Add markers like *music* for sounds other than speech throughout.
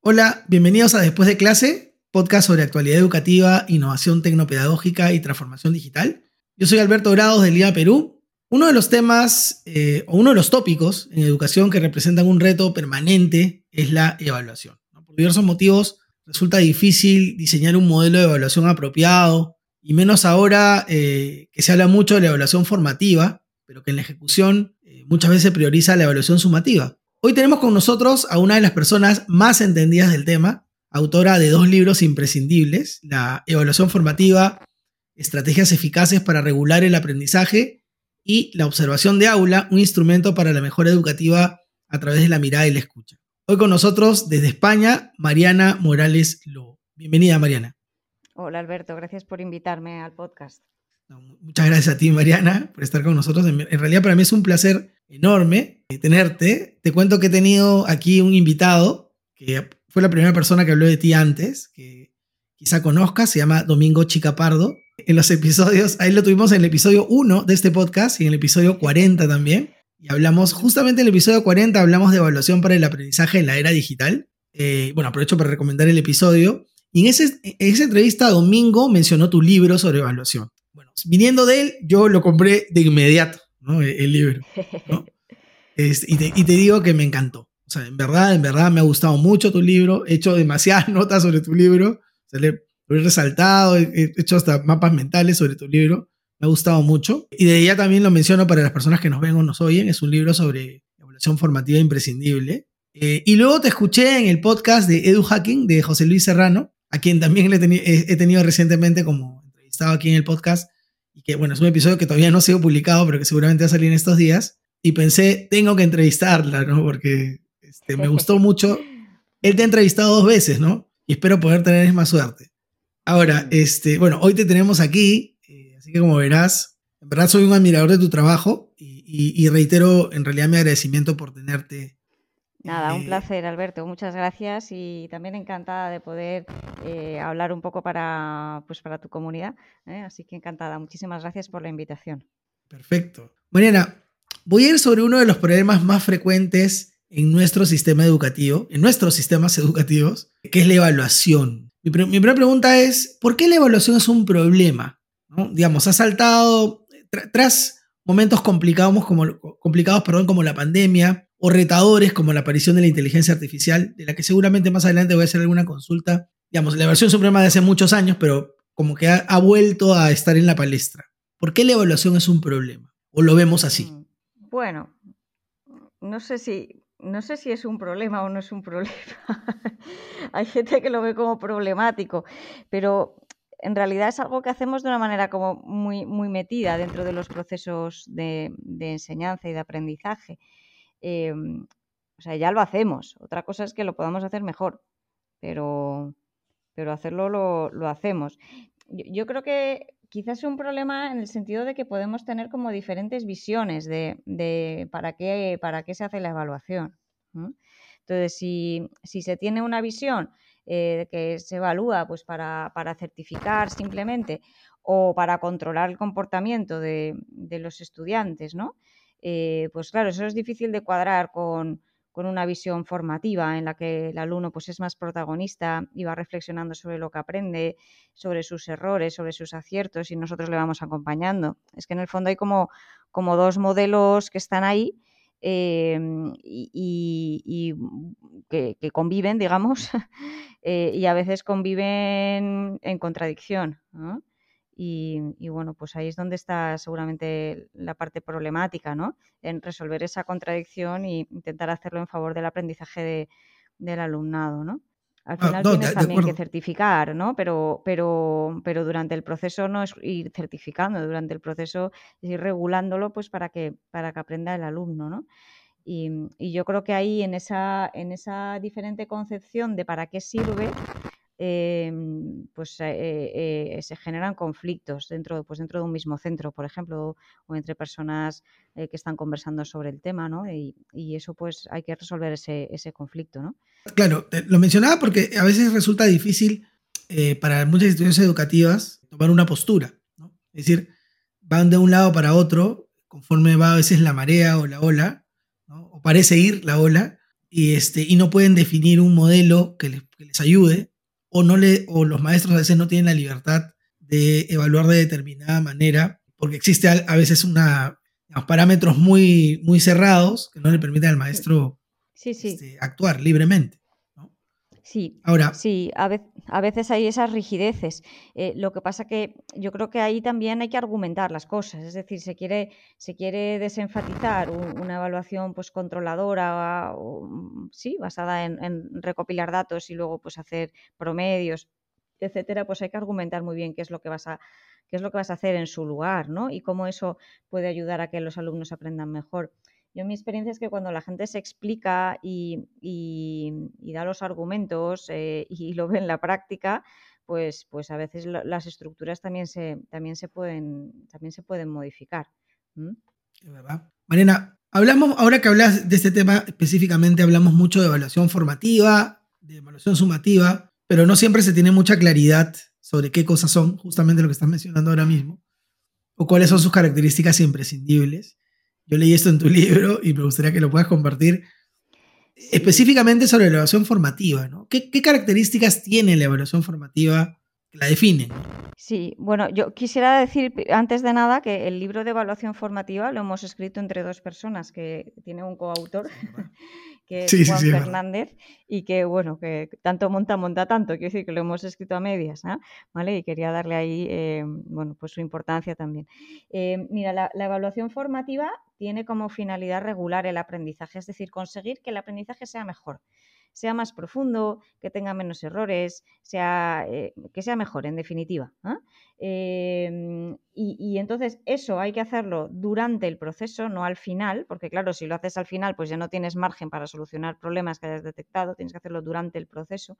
Hola, bienvenidos a Después de clase, podcast sobre actualidad educativa, innovación tecnopedagógica y transformación digital. Yo soy Alberto Grados de Lima Perú. Uno de los temas eh, o uno de los tópicos en educación que representan un reto permanente es la evaluación. Por diversos motivos resulta difícil diseñar un modelo de evaluación apropiado y menos ahora eh, que se habla mucho de la evaluación formativa, pero que en la ejecución eh, muchas veces prioriza la evaluación sumativa. Hoy tenemos con nosotros a una de las personas más entendidas del tema, autora de dos libros imprescindibles, La evaluación formativa, Estrategias eficaces para regular el aprendizaje y La observación de aula, un instrumento para la mejora educativa a través de la mirada y la escucha. Hoy con nosotros desde España, Mariana Morales Lobo. Bienvenida, Mariana. Hola, Alberto. Gracias por invitarme al podcast. muchas gracias a ti, Mariana, por estar con nosotros. En realidad para mí es un placer enorme tenerte. Te cuento que he tenido aquí un invitado que fue la primera persona que habló de ti antes, que quizá conozcas, se llama Domingo Chicapardo. En los episodios, ahí lo tuvimos en el episodio 1 de este podcast y en el episodio 40 también. Y hablamos, justamente en el episodio 40, hablamos de evaluación para el aprendizaje en la era digital. Eh, bueno, aprovecho para recomendar el episodio. Y en, esa entrevista, Domingo mencionó tu libro sobre evaluación. Bueno, viniendo de él, yo lo compré de inmediato. El, libro. *laughs* Este, y, te, digo que me encantó. O sea, en verdad, en verdad me ha gustado mucho tu libro. He hecho demasiadas *laughs* notas sobre tu libro. O lo he resaltado, he hecho hasta mapas mentales sobre tu libro. Me ha gustado mucho. Y de ella también lo menciono para las personas que nos ven o nos oyen. Es un libro sobre evaluación formativa imprescindible. Eh, y luego te escuché en el podcast de Edu Hacking de José Luis Serrano, a quien también he, he tenido recientemente como entrevistado aquí en el podcast y que bueno, es un episodio que todavía no ha sido publicado, pero que seguramente va a salir en estos días. Y pensé, tengo que entrevistarla, ¿no? Porque este, me gustó *laughs* mucho. Él te ha entrevistado dos veces, ¿no? Y espero poder tener más suerte. Ahora, este, bueno, hoy te tenemos aquí, eh, así que como verás, en verdad soy un admirador de tu trabajo y, y reitero en realidad mi agradecimiento por tenerte Nada, un eh, placer, Alberto. Muchas gracias y también encantada de poder eh, hablar un poco para, pues, para tu comunidad. ¿eh? Así que encantada. Muchísimas gracias por la invitación. Perfecto. Mariana, voy a ir sobre uno de los problemas más frecuentes en nuestro sistema educativo, en nuestros sistemas *laughs* educativos, que es la evaluación. Mi, primera pregunta es, ¿por qué la evaluación es un problema? Digamos, ha saltado tras momentos complicados como, complicados, perdón, como la pandemia, o retadores como la aparición de la inteligencia artificial, de la que seguramente más adelante voy a hacer alguna consulta. Digamos, la versión suprema de hace muchos años, pero como que ha, vuelto a estar en la palestra. ¿Por qué la evaluación es un problema? ¿O lo vemos así? Bueno, no sé si, no sé si es un problema o no es un *laughs* problema. Hay gente que lo ve como problemático, pero en realidad es algo que hacemos de una manera como muy, muy metida dentro de los procesos de enseñanza y de aprendizaje. Em, o sea, ya lo hacemos. Otra cosa es que lo podamos hacer mejor, pero, pero hacerlo lo, hacemos. Yo, creo que quizás un problema en el sentido de que podemos tener como diferentes visiones de, para, qué, para qué se hace la evaluación. Entonces, si, se tiene una visión eh, que se evalúa pues, para, certificar simplemente o para controlar el comportamiento de, de los estudiantes, ¿no? Eh, pues claro, eso es difícil de cuadrar con, una visión formativa en la que el alumno pues, es más protagonista y va reflexionando sobre lo que aprende, sobre sus errores, sobre sus aciertos y nosotros le vamos acompañando. Es que en el fondo hay como, como dos modelos que están ahí em, y, que, conviven, digamos, *laughs* eh, y a veces conviven en contradicción. Y, bueno, pues ahí es donde está seguramente la parte problemática, ¿no? En resolver esa contradicción e intentar hacerlo en favor del aprendizaje del alumnado, ¿no? Al ah, final tienes también que certificar, ¿no? Pero, pero, pero durante el proceso no es ir certificando, durante el proceso es ir regulándolo pues para que, para que aprenda el alumno, ¿no? Y, y, yo creo que ahí en esa, en esa diferente concepción de para qué sirve, Em, pues eh, eh, se generan conflictos dentro, pues dentro de un mismo centro, por ejemplo, o entre personas eh, que están conversando sobre el tema, ¿no? Y, eso pues hay que resolver ese, conflicto, ¿no? Claro, lo mencionaba porque a veces resulta difícil para muchas instituciones educativas tomar una postura, ¿no? Es decir, van de un lado para otro conforme va a veces la marea o la ola, o parece ir la ola, y, este, y no pueden definir un modelo que les, que les ayude, o, no le, o los maestros a veces no tienen la libertad de evaluar de determinada manera, porque existe a, veces una, parámetros muy, muy cerrados que no le permiten al maestro este, actuar libremente. Sí, Ahora, sí a, veces hay esas rigideces. Eh, lo que pasa que yo creo que ahí también hay que argumentar las cosas. Es decir, se quiere, se quiere desenfatizar una evaluación pues, controladora, o, sí, basada en, en, recopilar datos y luego pues, hacer promedios, etcétera, pues hay que argumentar muy bien qué es lo que vas a qué es lo que vas a hacer en su lugar, ¿no? Y cómo eso puede ayudar a que los alumnos aprendan mejor. Yo mi experiencia es que cuando la gente se explica y, da los argumentos eh, *laughs* y lo ve en la práctica, pues, pues a veces las estructuras también se, también se, pueden, también se pueden modificar. verdad. Mariana, hablamos, ahora que hablas de este tema específicamente, hablamos mucho de evaluación formativa, de evaluación sumativa, pero no siempre se tiene mucha claridad sobre qué cosas son, justamente lo que estás mencionando ahora mismo, o cuáles son sus características imprescindibles. Yo leí esto en tu *laughs* libro y me gustaría que lo puedas compartir específicamente sobre la evaluación formativa. ¿no? ¿Qué, características tiene la evaluación formativa que la definen? Sí, bueno, yo quisiera decir antes de nada que el libro de evaluación formativa lo hemos escrito entre dos personas que tiene un coautor *laughs* que es Juan Fernández, y que, bueno, que tanto monta, monta tanto, quiero decir que lo hemos escrito a medias, ¿ah? ¿vale? Y quería darle ahí, eh, bueno, pues su importancia también. Eh, mira, la, evaluación formativa tiene como finalidad regular el aprendizaje, es decir, conseguir que el aprendizaje sea mejor sea más profundo, que tenga menos errores, sea, eh, que sea mejor, en definitiva. ¿ah? Em, y, entonces eso hay que hacerlo durante el proceso, no al final, porque claro, si lo haces al final, pues ya no tienes margen para solucionar problemas que hayas detectado, tienes que hacerlo durante el proceso.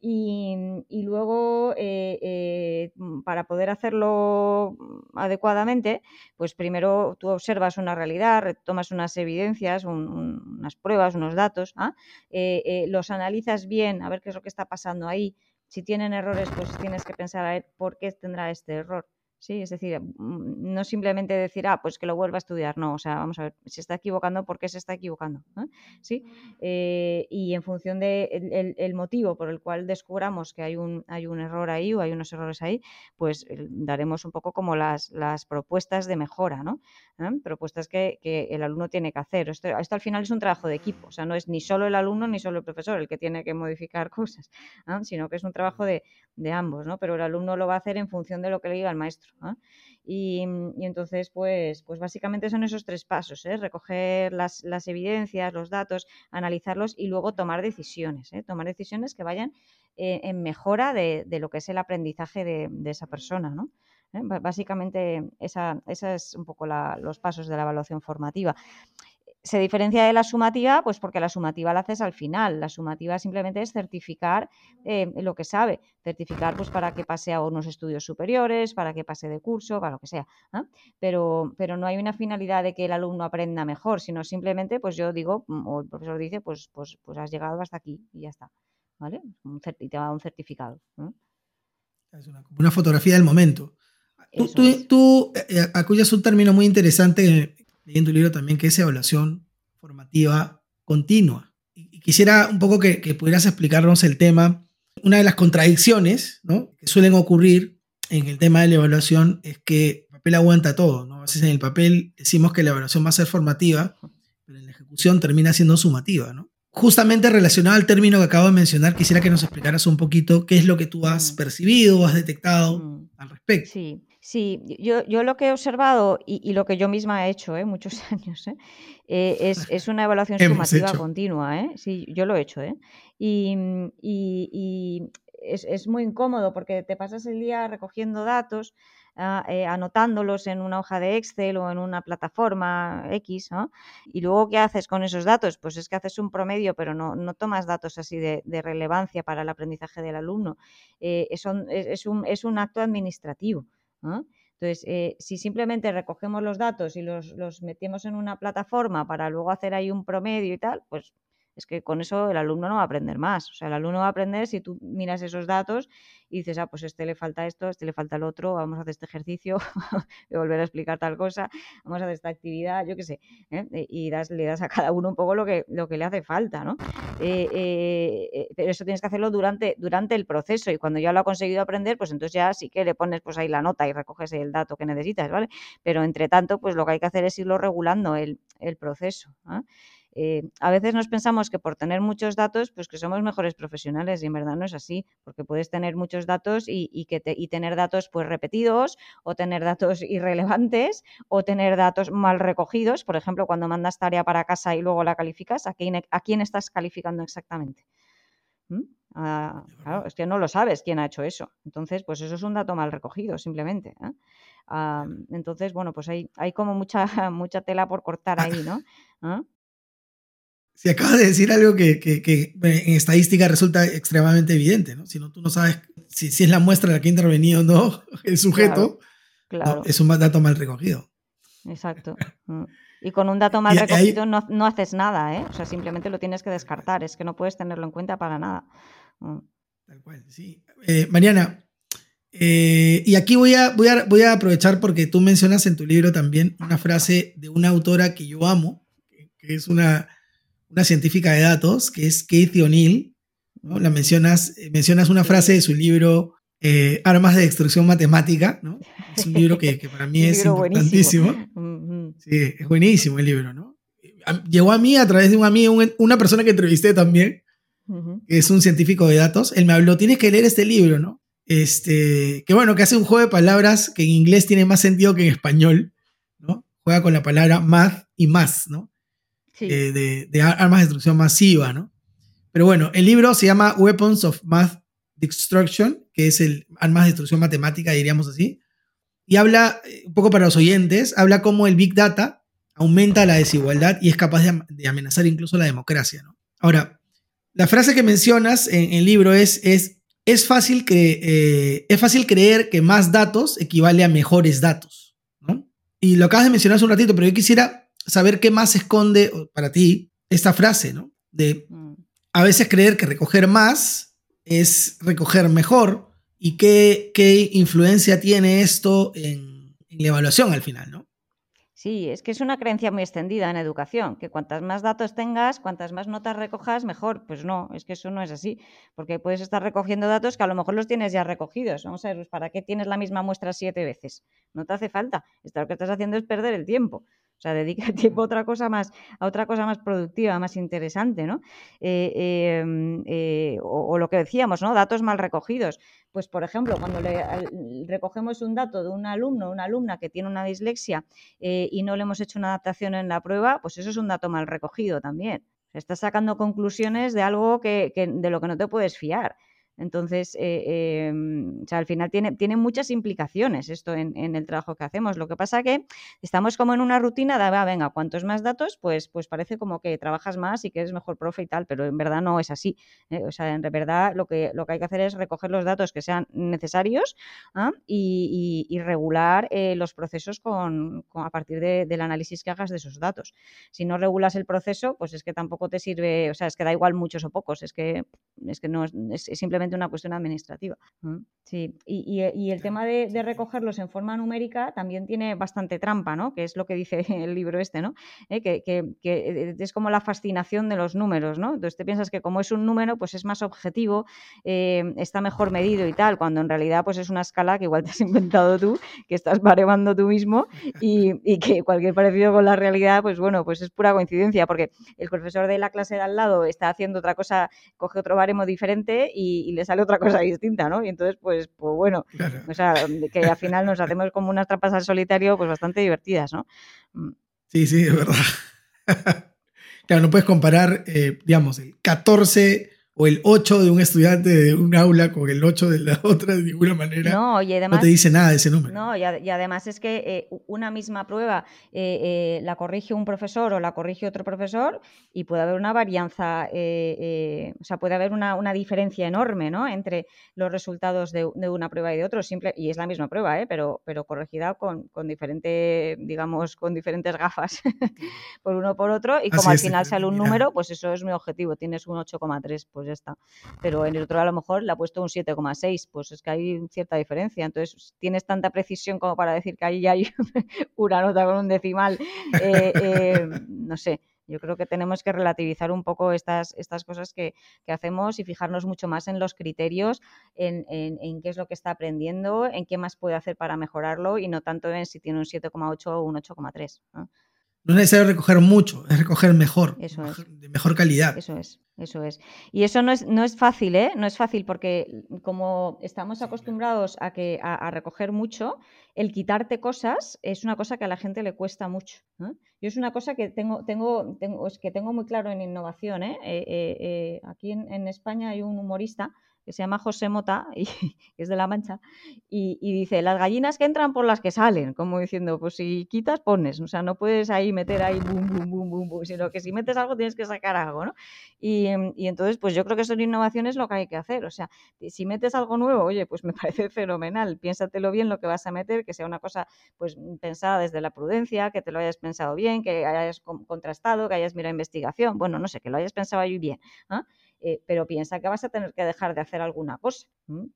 Y, luego, eh, eh, para poder hacerlo adecuadamente, pues primero tú observas una realidad, tomas unas evidencias, unas pruebas, unos datos, ¿ah? eh, los analizas bien, a ver qué es lo que está pasando ahí. Si tienen errores, pues tienes que pensar a ver por qué tendrá este error. Sí, es decir, mm, no simplemente decir, ah, pues que lo vuelva a estudiar, no, o sea, vamos a ver, se está equivocando, ¿por qué se está equivocando? ¿Sí? Eh, y en función del de motivo por el cual descubramos que hay un, hay un error ahí o hay unos errores ahí, pues eh, daremos un poco como las, las propuestas de mejora, ¿no? ¿Eh? Propuestas que, que, el alumno tiene que hacer. Esto, esto, al final es un trabajo de equipo, o sea, no es ni solo el alumno ni solo el profesor el que tiene que modificar *laughs* cosas, sino que es un trabajo de, de ambos, ¿no? Pero el alumno lo va a hacer en función de lo que le diga el maestro. Y, entonces, pues, pues básicamente son esos tres pasos, ¿eh? recoger las, evidencias, los datos, analizarlos y luego tomar decisiones, ¿eh? tomar decisiones que vayan eh, en mejora de, lo que es el aprendizaje de, esa persona. ¿no? Básicamente, esa, esa, es un poco los pasos de la evaluación formativa se diferencia de la sumativa, pues porque la sumativa la haces al final. La sumativa simplemente es certificar eh, lo que sabe, certificar pues para que pase a unos estudios superiores, para que pase de curso, para lo que sea. Pero, pero no hay una finalidad de que el alumno aprenda mejor, sino simplemente, pues yo digo, mm, o el profesor dice, pues, pues, pues has llegado hasta aquí y ya está. ¿Vale? y te va a dar un certificado. Es una, fotografía del momento. Tú, tú, eh, eh, acuñas un término muy interesante leí en tu libro también que es evaluación formativa continua. Y quisiera un poco que, pudieras explicarnos el tema. Una de las contradicciones que suelen ocurrir en el tema de la evaluación es que el papel aguanta todo. ¿no? A veces en el papel decimos que la evaluación va a ser formativa, pero en la ejecución termina siendo sumativa. ¿no? Justamente relacionado al término que acabo de mencionar, quisiera que nos explicaras un poquito qué es lo que tú has mm. percibido, has detectado mm. al respecto. Sí. Sí, yo, yo lo que he observado y, lo que yo misma he hecho ¿eh? muchos *laughs* años ¿eh? Eh, es, es, una evaluación *laughs* sumativa continua. ¿eh? Sí, yo lo he hecho. ¿eh? Y, y, y es, es, muy incómodo porque te pasas el día recogiendo datos, ah, anotándolos en una hoja de Excel o en una plataforma X. ¿no? Y luego, ¿qué haces con esos datos? Pues es que haces un promedio, pero no, no tomas datos así de, de, relevancia para el aprendizaje del alumno. es, es, un, es un acto administrativo. Entonces, eh, si simplemente recogemos los datos y los, los, metemos en una plataforma para luego hacer ahí un promedio y tal, pues es que con eso el alumno no va a aprender más. O sea, el alumno va a aprender si tú miras esos datos y dices, ah, pues a este le falta esto, a este le falta el otro, vamos a hacer este ejercicio, *laughs* voy a volver a explicar tal cosa, vamos a hacer esta actividad, yo qué sé, ¿eh? y das, le das a cada uno un poco lo que, lo que le hace falta, ¿no? Eh, eh, pero eso tienes que hacerlo durante, durante el proceso y cuando ya lo ha conseguido aprender, pues entonces ya sí que le pones pues ahí la nota y recoges el dato que necesitas, ¿vale? Pero entre tanto, pues lo que hay que hacer es irlo regulando el, el proceso. Eh, a veces nos pensamos que por tener muchos datos, pues que somos mejores profesionales y en verdad no es así, porque puedes tener muchos datos y, que y tener datos pues repetidos o tener datos *laughs* irrelevantes o tener datos mal recogidos. Por ejemplo, cuando mandas tarea para casa y luego la calificas, ¿a quién, a quién estás calificando exactamente? ¿Mm? Ah, claro, es que no lo sabes quién ha hecho eso. Entonces, pues eso es un dato mal recogido, simplemente. ¿eh? Ah, entonces, bueno, pues hay, hay como mucha, *laughs* mucha tela por cortar ahí, ¿no? *laughs* ¿Ah? Si acabas de decir algo que, en estadística resulta extremadamente evidente, ¿no? Si no, tú no sabes si, si es la muestra la que ha intervenido o no *laughs* el sujeto, claro, es un dato mal recogido. Exacto. Mm. Y con un dato *laughs* mal recogido no, haces nada, ¿eh? O sea, simplemente lo tienes que descartar, es que no puedes tenerlo en cuenta para nada. Mm. Tal cual, sí. Eh, Mariana, eh, y aquí voy a, voy, a, voy a aprovechar porque tú mencionas en tu libro también una frase de una autora que yo amo, que es una una científica de datos, que es Katie O'Neill. ¿no? La mencionas, eh, mencionas una frase de su libro eh, Armas de Destrucción Matemática. ¿no? Es un libro que, para mí *laughs* es importantísimo. Sí, es buenísimo el libro. ¿no? Llegó a mí a través de un amigo, una persona que entrevisté también, que es un científico de datos. Él me habló, tienes que leer este libro, ¿no? Este, que bueno, que hace un juego de palabras que en inglés tiene más sentido que en español, ¿no? Juega con la palabra math y más, ¿no? Eh, de, armas de destrucción masiva, ¿no? Pero bueno, el libro se llama Weapons of Math Destruction, que es el armas de destrucción matemática, diríamos así, y habla, eh, un poco para los oyentes, habla cómo el Big Data aumenta la desigualdad y es capaz de, amenazar incluso la democracia, ¿no? Ahora, la frase que mencionas en, el libro es, es, es, fácil que, eh, es fácil creer que más datos equivale a mejores datos, ¿no? Y lo acabas de mencionar hace un ratito, pero yo quisiera saber qué más esconde para ti esta frase, ¿no? De mm. a veces creer que recoger más es recoger mejor y qué, qué influencia tiene esto en, en la evaluación al final, ¿no? Sí, es que es una creencia muy extendida en educación, que cuantas más datos tengas, cuantas más notas recojas, mejor. Pues no, es que eso no es así, porque puedes estar recogiendo datos que a lo mejor los tienes ya recogidos. Vamos a ver, pues, ¿para qué tienes la misma muestra siete veces? No te hace falta. Esto lo que estás haciendo es perder el tiempo. O sea, dedica *laughs* tiempo a otra cosa más, a otra cosa más productiva, más interesante, ¿no? Eh, em, eh, o, lo que decíamos, ¿no? Datos mal recogidos. Pues, por ejemplo, cuando le, recogemos un dato de un alumno o una alumna que tiene una dislexia eh, y no le hemos hecho una adaptación en la prueba, pues eso es un dato mal recogido también. Estás sacando conclusiones de algo que, de lo que no te puedes fiar. Entonces, eh, em, al final tiene, tiene muchas implicaciones esto en, el trabajo que hacemos. Lo que pasa que estamos como en una rutina de, ah, venga, cuantos más datos, pues, pues parece como que trabajas más y que eres mejor profe y tal, pero en verdad no es así. ¿eh? O sea, en verdad lo que, lo que hay que hacer es recoger los datos que sean necesarios ¿ah? y, regular eh, los procesos con, a partir del análisis que hagas de esos datos. Si no regulas el proceso, pues es que tampoco te sirve, o sea, es que da igual muchos o pocos, es que, es que no es simplemente una cuestión administrativa. Sí, y, el tema de, recogerlos en forma numérica también tiene bastante trampa, ¿no? Que es lo que dice *laughs* el libro este, ¿no? Eh, que, es como la fascinación de los números, ¿no? Entonces te piensas que como es un número, pues es más objetivo, eh, está mejor medido y tal, cuando en realidad pues es una escala que igual te has *laughs* inventado tú, que estás baremando tú mismo y, y que cualquier parecido con la realidad, pues bueno, pues es pura coincidencia, porque el profesor de la clase de al lado está haciendo otra cosa, coge otro baremo diferente y, le sale otra cosa distinta, ¿no? Y entonces, pues, pues bueno, o sea, que al final nos hacemos como unas trampas al solitario, pues bastante divertidas, ¿no? Mm. Sí, sí, es verdad. *laughs* claro, no puedes comparar, eh, digamos, el 14 o el 8 de un estudiante de un aula con el 8 de la *laughs* otra de ninguna manera. No, y además, no te dice nada de ese número. No, y, además es que eh, una misma prueba eh, eh, la corrige un profesor o la corrige otro profesor y puede haber una varianza, o sea, puede haber una, diferencia enorme ¿no? entre los resultados de, una prueba y de otro, simple, y es la misma prueba, pero, pero corregida con, con diferente, digamos, con diferentes gafas *laughs* por uno por otro, y como al final sale un número, pues eso es mi objetivo, tienes un 8,3, pues ya está. Pero en el otro a lo mejor le ha puesto un 7,6, pues es que hay cierta diferencia. Entonces, tienes tanta precisión como para decir que ahí hay *laughs* una nota con un decimal, eh, eh, no sé. Yo creo que tenemos que relativizar un poco estas, estas cosas que, hacemos y fijarnos mucho más en los criterios, en, en, qué es lo que está aprendiendo, en qué más puede hacer para mejorarlo y no tanto en si tiene un 7,8 o un 8,3. No es necesario recoger mucho, es recoger mejor, de mejor calidad. Eso es, eso es. Y eso no es, no es fácil, ¿eh? No es fácil porque como estamos acostumbrados a, que, a, recoger mucho, el quitarte cosas es una cosa que a la gente le cuesta mucho. Yo es una cosa que tengo, tengo, tengo, es que tengo muy claro en innovación. ¿eh? Eh, eh, aquí en España hay un humorista que se llama José Mota, *laughs* y, es de La Mancha, y, dice, las gallinas que entran por las que salen, como diciendo, pues si quitas, pones, o sea, no puedes ahí meter ahí bum, bum, bum, bum, bum sino que si metes algo tienes que sacar algo, ¿no? Y, y entonces, pues yo creo que son innovaciones lo que hay que hacer, o sea, si metes algo nuevo, oye, pues me *laughs* parece fenomenal, piénsatelo bien lo que vas a meter, que sea una cosa, pues pensada desde la prudencia, que te lo hayas pensado bien, que hayas contrastado, que hayas mirado investigación, bueno, no sé, que lo hayas pensado ahí bien, ¿ah? Eh, pero piensa que vas a tener que dejar de hacer alguna cosa,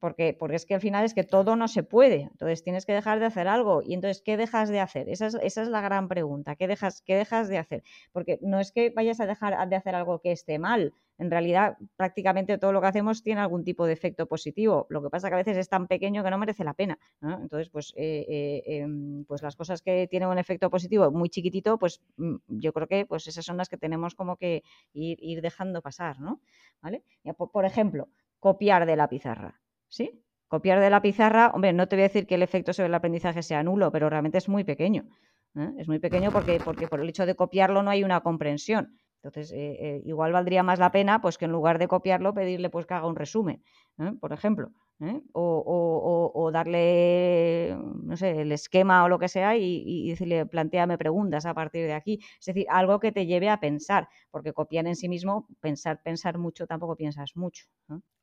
porque, porque es que al final es que todo no se puede, entonces tienes que dejar de hacer algo, y entonces, ¿qué dejas de hacer? Esa es, esa es la gran pregunta, ¿qué dejas, ¿qué dejas de hacer? Porque no es que vayas a dejar de hacer algo que esté mal, en realidad prácticamente todo lo que hacemos tiene algún tipo de efecto positivo. Lo que pasa que a veces es tan pequeño que no merece la pena. Entonces, pues, eh, eh, em, pues las cosas que tienen un efecto positivo muy chiquitito, pues mm, yo creo que pues esas son las que tenemos como que ir, dejando pasar, ¿no? ¿Vale? por, ejemplo, copiar de la pizarra. ¿Sí? Copiar de la pizarra, hombre, no te voy a decir que el efecto sobre el aprendizaje sea nulo, pero realmente es muy pequeño. ¿eh? Es muy pequeño porque, porque por el hecho de copiarlo no hay una comprensión. Entonces, eh, eh, igual valdría más la pena pues que en lugar de copiarlo, pedirle pues que haga un resumen, ¿eh? por ejemplo. O, darle, no sé, el esquema o lo que sea y, decirle, planteame preguntas a partir de aquí. Es decir, algo que te lleve a pensar, porque copiar en sí mismo, pensar, pensar mucho, tampoco piensas mucho.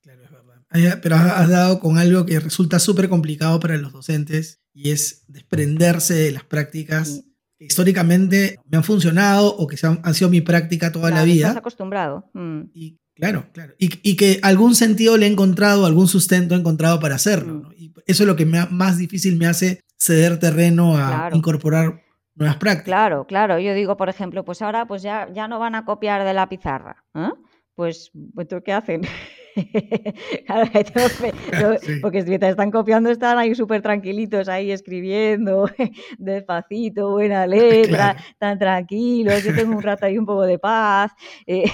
Claro, es verdad. Pero has dado con algo que resulta súper complicado para los docentes y es desprenderse de las prácticas históricamente me han funcionado o que han, sido mi práctica toda la vida. Estás acostumbrado. Mm. Y, claro, claro. Y, que algún sentido le he encontrado, algún sustento he encontrado para hacerlo. Mm. Y eso es lo que más difícil me hace ceder terreno a incorporar nuevas prácticas. Claro, claro. Yo digo, por ejemplo, pues ahora pues ya, ya no van a copiar de la pizarra. ¿eh? Pues, pues ¿qué hacen? *laughs* *laughs* *laughs* porque mientras están copiando están ahí súper tranquilitos ahí escribiendo *laughs* despacito, buena letra, tan tranquilos, yo tengo un rato ahí un poco de paz, eh,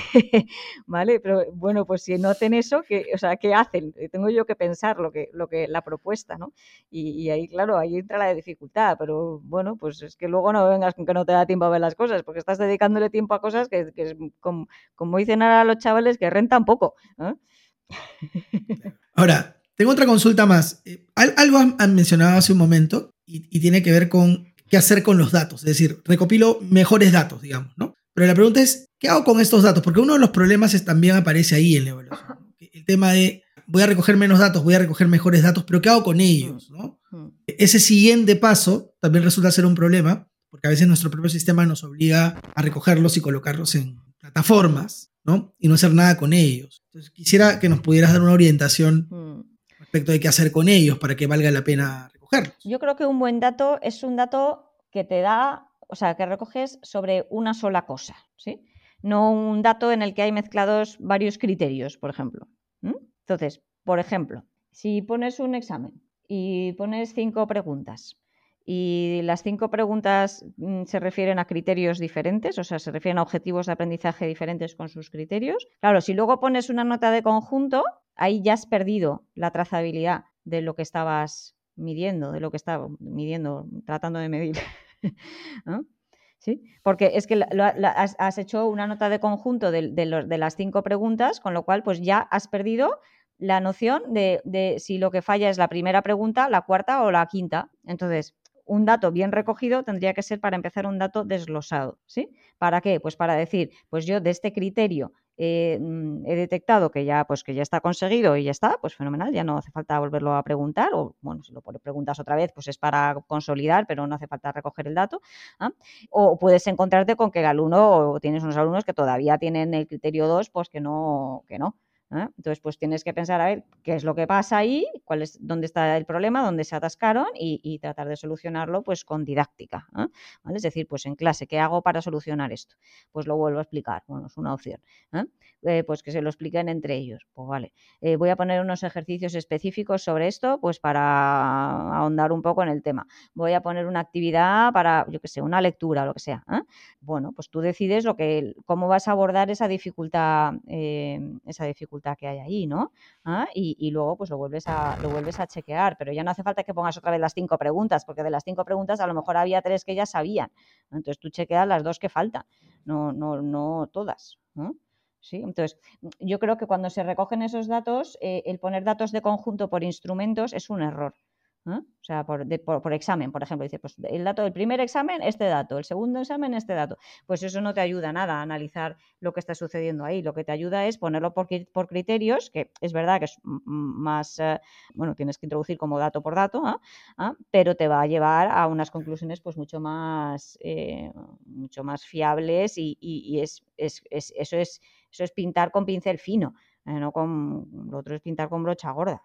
¿vale? Pero bueno, pues si no hacen eso, ¿qué, o sea, ¿qué hacen? Eh, tengo yo que pensar lo que, lo que la propuesta, ¿no? Y, ahí, claro, ahí entra la dificultad, pero bueno, pues es que luego no vengas con que no te da tiempo a ver las cosas, porque estás dedicándole tiempo a cosas que, como, como, dicen ahora los chavales, que rentan poco. ¿no? Ahora, tengo otra consulta más. Eh, algo han mencionado hace un momento y, tiene que ver con qué hacer con los datos. Es decir, recopilo mejores datos, digamos, ¿no? Pero la pregunta es, ¿qué hago con estos datos? Porque uno de los problemas también aparece ahí en la evaluación. El tema de, voy a recoger menos datos, voy a recoger mejores datos, pero ¿qué hago con ellos? ¿no? Ese siguiente paso también resulta ser un problema, porque a veces nuestro propio sistema nos obliga a recogerlos y colocarlos en plataformas ¿no? Y no hacer nada con ellos. Entonces, quisiera que nos pudieras dar una orientación mm. respecto de qué hacer con ellos para que valga la pena recogerlos. Yo creo que un buen dato es un dato que te da, o sea, que recoges sobre una sola cosa, ¿sí? No un dato en el que hay mezclados varios criterios, por ejemplo. Entonces, por ejemplo, si pones un examen y pones cinco preguntas y las cinco preguntas mm, se refieren a criterios diferentes, o sea, se refieren a objetivos de aprendizaje diferentes con sus criterios. Claro, si luego pones una nota de conjunto, ahí ya has perdido la trazabilidad de lo que estabas midiendo, de lo que estaba midiendo, tratando de medir. *laughs* ¿Sí? Porque es que has, hecho una nota de conjunto de, las cinco preguntas, con lo cual pues ya has perdido la noción de, si lo que falla es la primera pregunta, la cuarta o la quinta. Entonces, un dato bien recogido tendría que ser para empezar un dato desglosado, ¿sí? ¿Para qué? Pues para decir, pues yo de este criterio eh, mm, he detectado que ya, pues que ya está conseguido y ya está, pues fenomenal, ya no hace falta volverlo a preguntar, o bueno, si lo preguntas otra vez, pues es para consolidar, pero no hace falta recoger el dato. ¿ah? O puedes encontrarte con que el alumno, o tienes unos alumnos que todavía tienen el criterio 2, pues que no, que no. ¿Eh? Entonces, pues tienes que pensar a ver qué es lo que pasa ahí, cuál es, dónde está el problema, dónde se atascaron y, tratar de solucionarlo pues con didáctica. ¿eh? Es decir, pues en clase, ¿qué hago para solucionar esto? Pues lo vuelvo a explicar, bueno, es una opción. ¿eh? pues que se lo expliquen entre ellos. Pues vale, voy a poner unos ejercicios específicos sobre esto, pues para ahondar un poco en el tema. Voy a poner una actividad para, yo qué sé, una lectura lo que sea. Bueno, pues tú decides lo que, cómo vas a abordar esa dificultad, esa dificultad que hay ahí, ¿no? ¿Ah? Y, luego pues lo vuelves, a, lo vuelves a chequear, pero ya no hace falta que pongas otra vez las cinco preguntas, porque de las cinco preguntas a lo mejor había tres que ya sabían. Entonces tú chequeas las dos que faltan, no, no, no todas. Sí, entonces yo creo que cuando se recogen esos datos, eh, el poner datos de conjunto por instrumentos es un error. ¿Eh? O sea, por, por, examen, por ejemplo, dice, pues el dato del primer examen, este dato, el segundo examen, este dato. Pues eso no te ayuda nada a analizar lo que está sucediendo ahí. Lo que te ayuda es ponerlo por, por criterios, que es verdad que es más, eh, bueno, tienes que introducir como dato por dato. ¿Ah? pero te va a llevar a unas conclusiones pues mucho más, eh, mucho más fiables y, es, es, eso, es, eso es pintar con pincel fino, no con, lo otro es pintar con brocha gorda.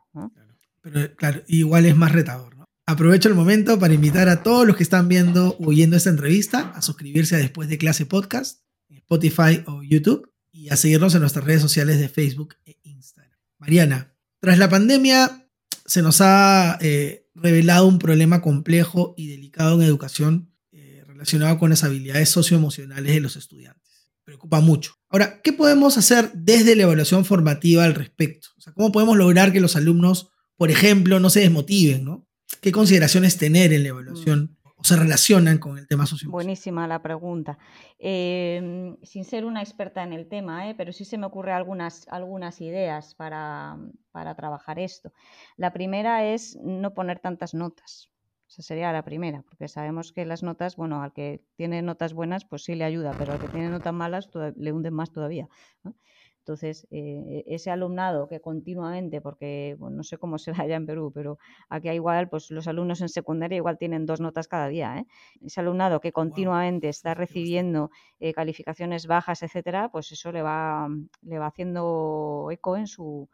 Pero claro, igual es más retador. ¿no? Aprovecho el momento para invitar a todos los que están viendo o oyendo esta entrevista a suscribirse a Después de Clase Podcast en Spotify o YouTube y a seguirnos en nuestras redes sociales de Facebook e Instagram. Mariana, tras la pandemia se nos ha eh, revelado un problema complejo y delicado en educación eh, relacionado con las habilidades socioemocionales de los estudiantes. Preocupa mucho. Ahora, ¿qué podemos hacer desde la evaluación formativa al respecto? O sea, ¿Cómo podemos lograr que los alumnos por ejemplo, no se desmotiven, ¿no? ¿Qué consideraciones tener en la evaluación o se relacionan con el tema social? Buenísima la pregunta. Em, sin ser una experta en el tema, ¿eh? pero sí se me ocurren algunas, algunas ideas para, para trabajar esto. La primera es no poner tantas notas. Esa sería la primera, porque sabemos que las notas, bueno, al que tiene notas buenas, pues sí le ayuda, pero al que tiene notas malas le hunden más todavía. ¿no? Entonces, eh, ese alumnado que continuamente, porque no sé cómo *laughs* será allá en Perú, pero aquí igual, pues los alumnos en secundaria igual tienen dos notas cada día. ¿eh? Ese alumnado que continuamente está recibiendo eh, calificaciones bajas, etcétera, pues eso le va, le va haciendo eco en su,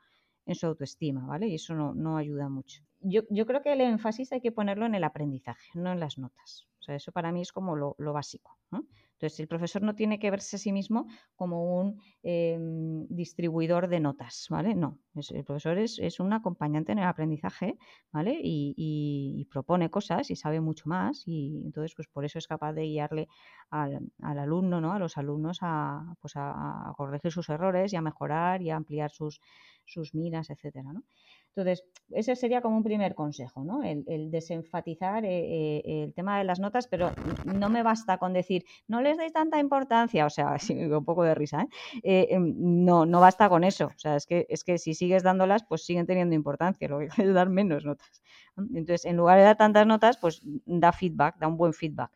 en su autoestima, ¿vale? Y eso no, ayuda mucho. Yo, creo que el énfasis hay que ponerlo en el aprendizaje, no en las notas. O sea, eso para mí es como lo, lo básico. ¿no? Entonces, el profesor no tiene que verse a sí mismo como un em, distribuidor de notas, ¿vale? No, el profesor es, un acompañante en el aprendizaje, ¿vale? Y, propone cosas y sabe mucho más y entonces, pues por eso es capaz de guiarle al, alumno, ¿no? A los alumnos a, pues a, corregir sus errores y a mejorar y a ampliar sus, sus miras, etcétera, ¿no? Entonces, ese sería como un primer consejo, ¿no? El, desenfatizar eh, eh, el tema de las notas, pero no me basta con decir, no les deis tanta importancia, o sea, *laughs* un poco de risa, ¿eh? Em, no, no basta con eso, o sea, es que, es que si sigues dándolas, pues siguen teniendo importancia, lo que *laughs* es dar menos notas. Entonces, en lugar de dar tantas notas, pues da feedback, da un buen feedback,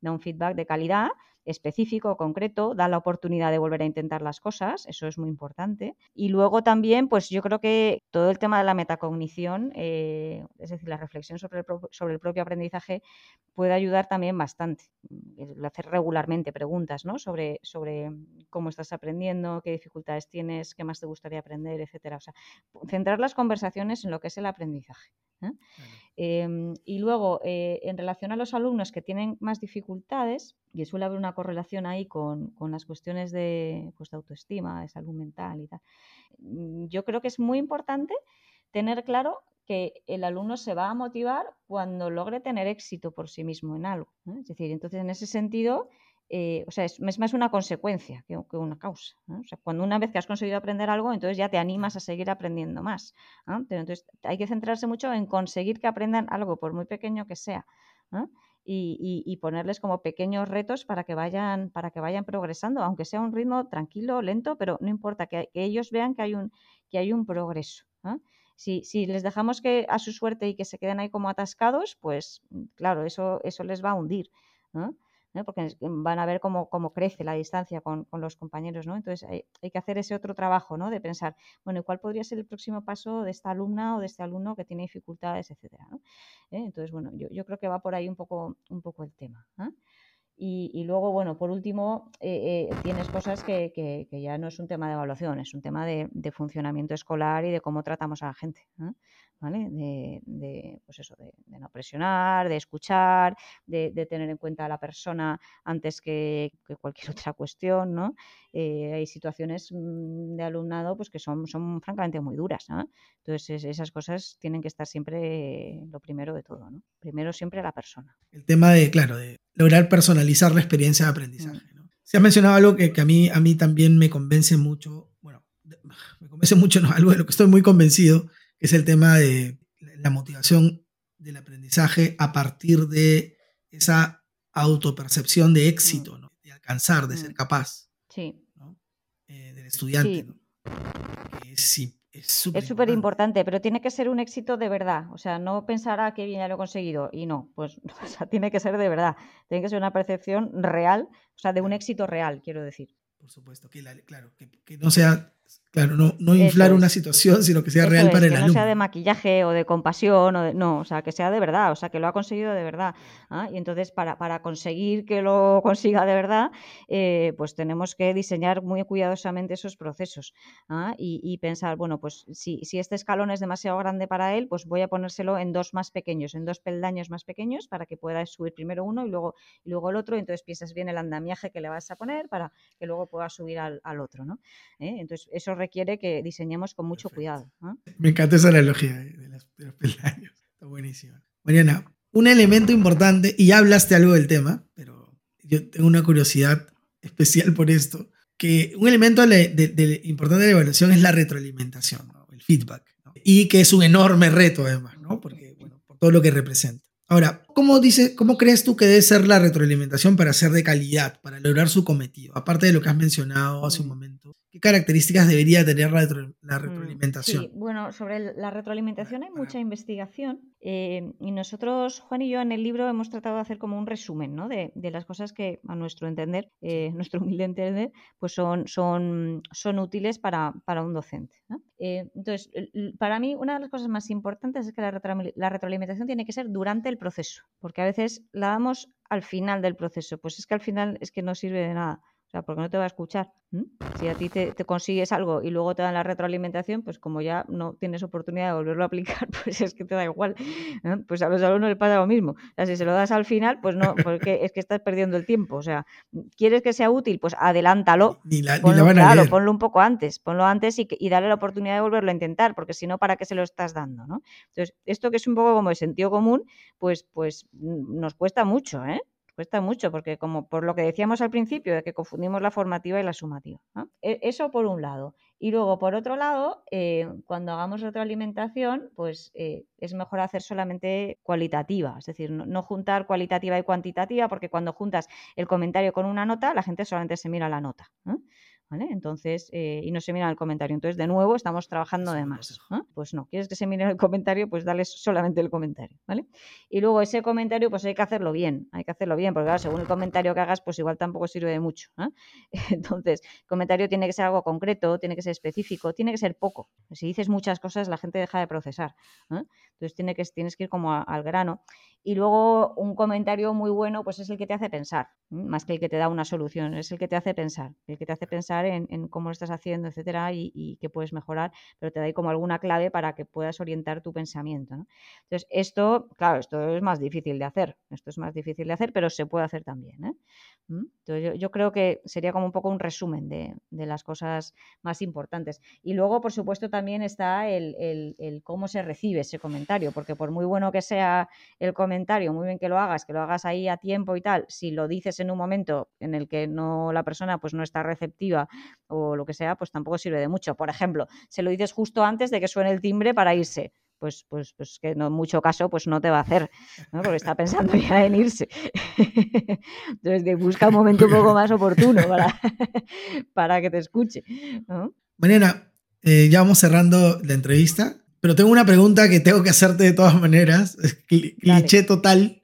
da un feedback de calidad específico, concreto, da la oportunidad de volver a intentar las cosas, eso es muy importante. Y luego también, pues yo creo que todo el tema de la metacognición, eh, es decir, la reflexión sobre el, sobre el propio aprendizaje, puede ayudar también bastante. Hacer regularmente preguntas ¿no? sobre, sobre cómo estás aprendiendo, qué dificultades tienes, qué más te gustaría aprender, etcétera. O sea, centrar las conversaciones en lo que es el aprendizaje. ¿eh? Em, y luego, eh, en relación a los alumnos que tienen más dificultades, y suele haber una correlación ahí con, las cuestiones de, pues, de, autoestima, de salud mental y tal, mm, yo creo que es muy importante tener claro que el alumno se va a motivar cuando logre tener éxito por sí mismo en algo. Es decir, entonces en ese sentido, eh, o sea, es, más una consecuencia que, una causa. O sea, cuando una vez que has conseguido aprender algo, entonces ya te animas a seguir aprendiendo más. Pero entonces hay que centrarse mucho en conseguir que aprendan algo, por muy pequeño que sea. Y, ponerles como pequeños retos para que vayan, para que vayan progresando, aunque sea un ritmo tranquilo, lento, pero no importa, que, ellos vean que hay un, que hay un progreso. Si, si, les dejamos que a su suerte y que se queden ahí como atascados, pues claro, eso, eso les va a hundir. Porque van a ver cómo, cómo crece la distancia con, con los compañeros. ¿no? Entonces hay, hay, que hacer ese otro trabajo ¿no? de pensar, bueno, cuál podría ser el próximo paso de esta alumna o de este alumno que tiene dificultades, etcétera? ¿no? ¿Eh? Entonces, bueno, yo, yo, creo que va por ahí un poco, un poco el tema. Y, luego, bueno, por último, eh, eh, tienes cosas que, que, ya no es un tema de evaluación, es un tema de, de funcionamiento escolar y de cómo tratamos a la gente. De, pues eso, de, no presionar, de escuchar, de, tener en cuenta a la persona antes que, cualquier *laughs* otra cuestión, ¿no? Eh, hay situaciones mm, de alumnado pues, que son, son francamente muy duras, Entonces esas cosas tienen que estar siempre lo primero de todo, ¿no? Primero siempre la persona. El tema de, claro, de lograr personalizar la experiencia de aprendizaje. Se ha mencionado algo que, a, mí, a mí también me convence mucho, bueno, me convence mucho, no, *laughs* algo de lo que estoy muy convencido, es el tema de la motivación del aprendizaje a partir de esa autopercepción de éxito, de alcanzar, de ser mm. capaz sí. Eh, del estudiante. Es súper importante, pero tiene que ser un éxito de verdad. O sea, no pensar, ah, qué bien ya lo he conseguido. Y no, pues *laughs* o sea, tiene que ser de verdad. Tiene que ser una percepción real, o sea, de un éxito real, quiero decir. Por supuesto, que claro, que, no sea Claro, no, no inflar una situación, sino que sea real para el que No sea de maquillaje o de compasión, o de, no, o sea, que sea de verdad, o sea, que lo ha conseguido de verdad. ¿ah? Y entonces, para, para, conseguir que lo *laughs* consiga de verdad, eh, pues tenemos que diseñar muy cuidadosamente esos procesos ¿ah? y, pensar, bueno, pues si, si este escalón es demasiado grande para él, pues voy a ponérselo en dos más pequeños, en dos peldaños más pequeños, para que pueda subir primero uno y luego, y luego el otro. Y entonces piensas bien el andamiaje que le vas a poner para que luego pueda subir al, al otro, ¿no? ¿Eh? Entonces, eso requiere que diseñemos con mucho cuidado. Me encanta esa analogía de, los peldaños. Está buenísima. Mariana, un elemento importante, y ya hablaste algo del tema, pero yo tengo una curiosidad especial por esto, que un elemento de, importante de la evaluación es la retroalimentación, el feedback, y que es un enorme reto además, ¿no? porque, bueno, por todo lo que representa. Ahora, ¿cómo, dice, ¿cómo crees tú que debe ser la retroalimentación para ser de calidad, para lograr su cometido? Aparte de lo que has mencionado hace un mm. momento, ¿qué características debería tener la, la mm, retroalimentación? Sí, bueno, sobre la retroalimentación hay mucha investigación eh, y nosotros, Juan y yo, en el libro hemos tratado de hacer como un resumen ¿no? de, las cosas que, a nuestro entender, eh, *laughs* nuestro humilde entender, pues son, son, son útiles para, para un docente. Eh, entonces, para mí, una de las cosas más importantes es que la, la retroalimentación tiene que ser durante el proceso, porque a veces la damos al final del proceso. Pues es que al final es que no sirve de nada. O sea, porque no te va a escuchar. Si a ti te, consigues algo y luego te dan la retroalimentación, pues como ya no tienes oportunidad de volverlo a aplicar, *laughs* pues es que te da igual. Pues a los alumnos les pasa lo mismo. O sea, si se lo das al final, pues no, porque es que estás perdiendo el tiempo. O sea, ¿quieres que sea útil? Pues adelántalo. *laughs* Ni la, ponlo, claro, ponlo un poco antes. Ponlo antes y, y dale la oportunidad de volverlo a intentar, porque si no, ¿para qué se lo estás dando? ¿no? Entonces, esto que es un poco como el sentido común, pues, pues nos cuesta mucho, ¿eh? Cuesta mucho porque como por lo que decíamos al principio, de que confundimos la formativa y la sumativa. E, eso por un lado. Y luego, por otro lado, eh, cuando hagamos retroalimentación, pues eh, es mejor hacer solamente cualitativa, es decir, no, juntar cualitativa y cuantitativa, porque cuando juntas el comentario con una nota, la gente solamente se mira la nota. Entonces, eh, y no se mira el comentario. Entonces, de nuevo, estamos trabajando de más. Pues no, ¿quieres que se mire el comentario? Pues dale solamente el comentario, ¿vale? Y luego ese comentario, pues hay que hacerlo bien, hay que hacerlo bien, porque claro, según el comentario que hagas, pues igual tampoco sirve de mucho. *laughs* Entonces, el comentario tiene que ser algo concreto, tiene que ser específico, tiene que ser poco. Si dices muchas cosas, la gente deja de procesar. Entonces, tiene que, tienes que ir como al grano. Y luego, un comentario muy bueno, pues es el que te hace pensar, más que el que te da una solución, es el que te hace pensar, el que te hace pensar en, cómo lo estás haciendo, etcétera, y, qué puedes mejorar, pero te da ahí como alguna clave para que puedas orientar tu pensamiento. Entonces, esto, claro, esto es más difícil de hacer, esto es más difícil de hacer, pero se puede hacer también. ¿eh? ¿Mm? Entonces, yo, creo que sería como un poco un resumen de, las cosas más importantes. Y luego, por supuesto, también está el, el, cómo se recibe ese comentario, porque por muy bueno que sea el comentario, muy bien que lo hagas, que lo hagas ahí a tiempo y tal, si lo dices en un momento en el que no la persona pues no está receptiva o lo que sea, pues tampoco sirve de mucho. Por ejemplo, se lo dices justo antes de que suene el timbre para irse pues, pues, pues que no mucho caso pues no te va a hacer, ¿no? porque está pensando *laughs* ya en irse. *laughs* Entonces busca un momento un poco más oportuno para, *laughs* para que te escuche. ¿no? Mariana, eh, ya vamos cerrando la entrevista, pero tengo una pregunta que tengo que hacerte de todas maneras, es cliché total,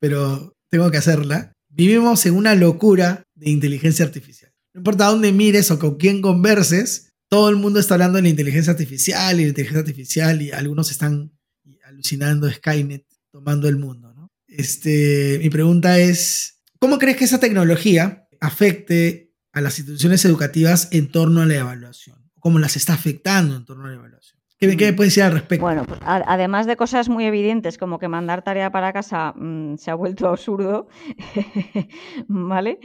pero tengo que hacerla. Vivimos en una locura de inteligencia artificial. No importa dónde mires o con quién converses, todo el mundo está hablando de la inteligencia artificial y la inteligencia artificial y algunos están alucinando Skynet tomando el mundo. ¿no? Este, mi pregunta es, ¿cómo crees que esa tecnología afecte a las instituciones educativas en torno a la evaluación? ¿Cómo las está afectando en torno a la evaluación? ¿Qué, me puedes decir al respecto? Bueno, pues, además de cosas muy evidentes como que mandar tarea para casa mm, se ha vuelto absurdo, *laughs* ¿vale?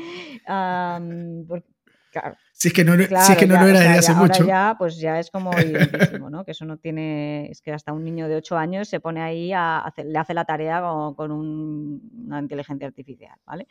Si es que no, si es que no lo era desde hace mucho. ya, pues ya es como evidentísimo, ¿no? Que eso no tiene. Es que hasta un niño de 8 años se pone ahí a hacer, le hace la tarea con, una inteligencia artificial, ¿vale?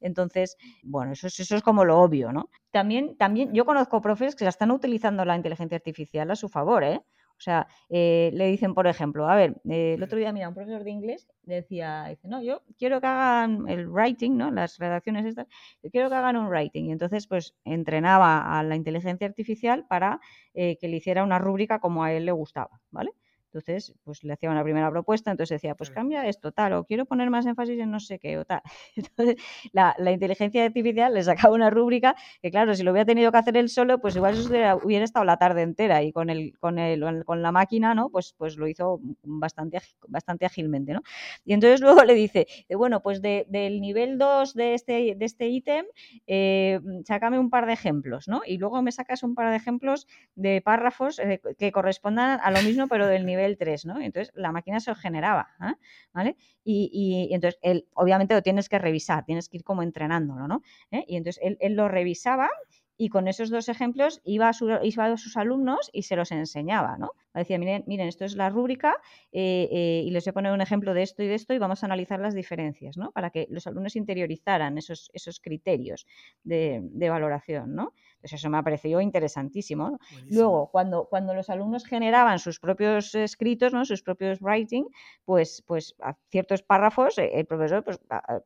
Entonces, bueno, eso, eso es como lo obvio, ¿no? También, también yo conozco profes que ya están utilizando la inteligencia artificial a su favor, ¿eh? O sea, eh, le dicen, por ejemplo, a ver, eh, el otro día, mira, un profesor de inglés decía, dice, no, yo quiero que hagan el writing, ¿no? Las redacciones estas, yo quiero que hagan un writing. Y entonces, pues, entrenaba a la inteligencia artificial para eh, que le hiciera una rúbrica como a él le gustaba, ¿vale? Entonces, pues le hacía una primera propuesta, entonces decía, pues cambia esto, tal, o quiero poner más énfasis en no sé qué, o tal. *laughs* Entonces, la, inteligencia artificial le sacaba una rúbrica que, claro, si lo hubiera tenido que hacer él solo, pues igual hubiera, hubiera estado la tarde entera y con el, con el, con la máquina, ¿no? Pues, pues lo hizo bastante, bastante ágilmente, ¿no? Y entonces luego le dice, bueno, pues del nivel 2 de este, de este ítem, eh, sácame un par de ejemplos, ¿no? Y luego me sacas un par de ejemplos de párrafos eh, que correspondan a lo mismo, pero del *laughs* nivel nivel 3, ¿no? Entonces la máquina se lo generaba, ¿eh? ¿vale? Y, entonces él, obviamente lo tienes que revisar, tienes que ir como entrenándolo, ¿no? ¿Eh? Y entonces él, lo revisaba y con esos dos ejemplos iba a, sus alumnos y se los enseñaba, ¿no? Decía, miren, miren esto es la rúbrica eh, eh, y les voy a poner un ejemplo de esto y de esto y vamos a analizar las diferencias, ¿no? Para que los alumnos interiorizaran esos, esos criterios de, valoración, ¿no? Entonces eso me ha parecido interesantísimo. Luego, cuando, cuando los alumnos generaban sus propios escritos, ¿no? sus propios writing, pues, pues a ciertos párrafos, eh, el profesor pues,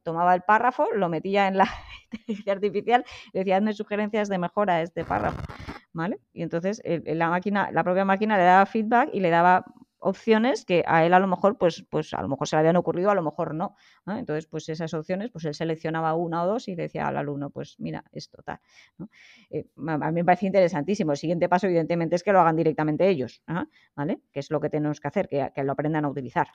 tomaba el párrafo, lo metía en la *laughs* inteligencia artificial y decía, hazme sugerencias de mejora a este párrafo. ¿Vale? Y entonces la máquina, la propia máquina le daba feedback y le daba opciones que a él a lo mejor, pues, pues a lo mejor se le habían ocurrido, a lo mejor no. Entonces, pues esas opciones, pues él seleccionaba una o dos y decía al alumno, pues mira, esto tal. Eh, a mí me parece interesantísimo. El siguiente paso, evidentemente, es que lo hagan directamente ellos, ¿vale? Que es lo que tenemos que hacer, que, que lo aprendan a utilizar.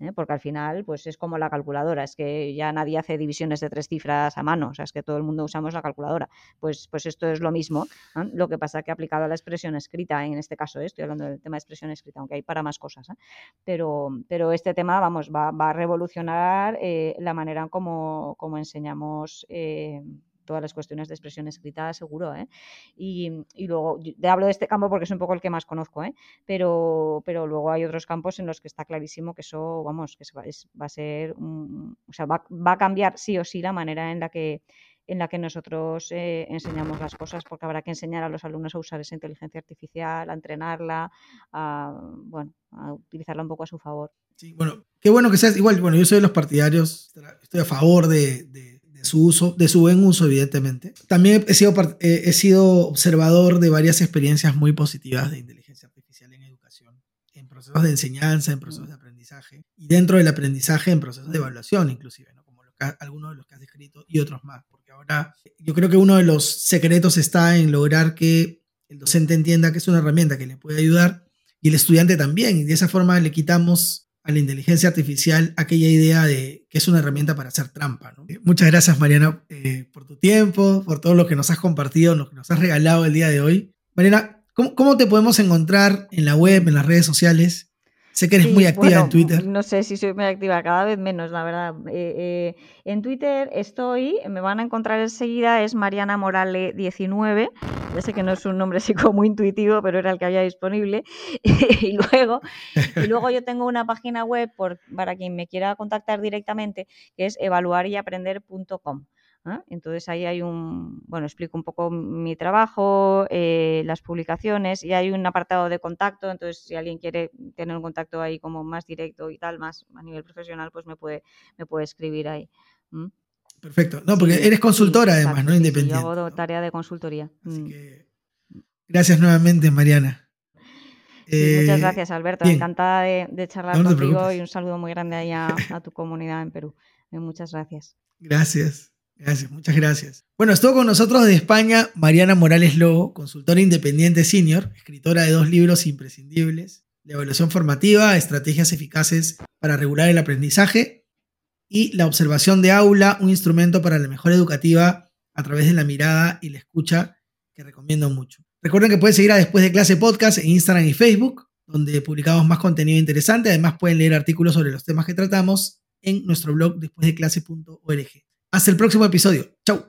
¿Eh? porque al final pues es como la calculadora, es que ya nadie hace divisiones de tres cifras a mano, o sea, es que todo el mundo usamos la calculadora. Pues, pues esto es lo mismo, lo que pasa que aplicado a la expresión escrita, en este caso ¿eh? estoy hablando del tema de expresión escrita, aunque hay para más cosas, ¿eh? pero, pero este tema, vamos, va, a revolucionar la manera en como enseñamos todas las cuestiones de expresión escrita, seguro. ¿eh? Y, luego, te hablo de este campo porque es un poco el que más conozco, ¿eh? pero, pero luego hay otros campos en los que está clarísimo que eso, vamos, que va, a ser, o sea, va, a cambiar sí o sí la manera en la que en la que nosotros eh, enseñamos las cosas, porque habrá que enseñar a los alumnos a usar esa inteligencia artificial, a entrenarla, a, bueno, a utilizarla un poco a su favor. Sí, bueno, qué bueno que seas igual, bueno, yo soy de los partidarios, estoy a favor de su uso, de su buen uso, evidentemente. También he sido, he sido observador de varias experiencias muy positivas de inteligencia artificial en educación, en procesos de enseñanza, en procesos de aprendizaje, y dentro del aprendizaje, en procesos de evaluación, inclusive, ¿no? como algunos de los que has descrito y otros más, porque ahora yo creo que uno de los secretos está en lograr que el docente entienda que es una herramienta que le puede ayudar y el estudiante también, y de esa forma le quitamos a la inteligencia artificial aquella idea de que es una herramienta para hacer trampa. Eh, muchas gracias, Mariana, eh, por tu tiempo, por todo lo que nos has compartido, lo que nos has regalado el día de hoy. Mariana, ¿cómo, cómo te podemos encontrar en la web, en las redes sociales? Sé que eres muy activa en Twitter. No sé si soy muy activa, cada vez menos, la verdad. Eh, eh, en Twitter estoy, me van a encontrar enseguida, es Mariana Morale19. Ya sé que no es un nombre así como muy intuitivo, pero era el que había disponible. *laughs* y, luego, y luego yo tengo una página web por, para quien me quiera contactar directamente, que es evaluaryaprender.com. ¿ah? Entonces ahí hay un, bueno, explico un poco mi trabajo, eh, las publicaciones y hay un apartado de contacto, entonces si alguien quiere tener un contacto ahí como más directo y tal, más a nivel profesional, pues me puede, me puede escribir ahí. Perfecto. No, porque eres consultora además, ¿no? Independiente. yo hago tarea de consultoría. Así mm. que, gracias nuevamente, Mariana. muchas eh, gracias, Alberto. Encantada de, charlar contigo y un saludo muy grande ahí a, tu comunidad en Perú. Muchas gracias. Gracias. Gracias, muchas gracias. Bueno, estuvo con nosotros de España Mariana Morales Lobo, consultora independiente senior, escritora de dos libros imprescindibles, de evaluación formativa, estrategias eficaces para regular el aprendizaje y la observación de aula, un instrumento para la mejora educativa a través de la mirada y la escucha que recomiendo mucho. Recuerden que pueden seguir a Después de Clase Podcast en Instagram y Facebook, donde publicamos más contenido interesante. Además pueden leer artículos sobre los temas que tratamos en nuestro blog despuésdeclase.org. Hasta el próximo episodio. Chau.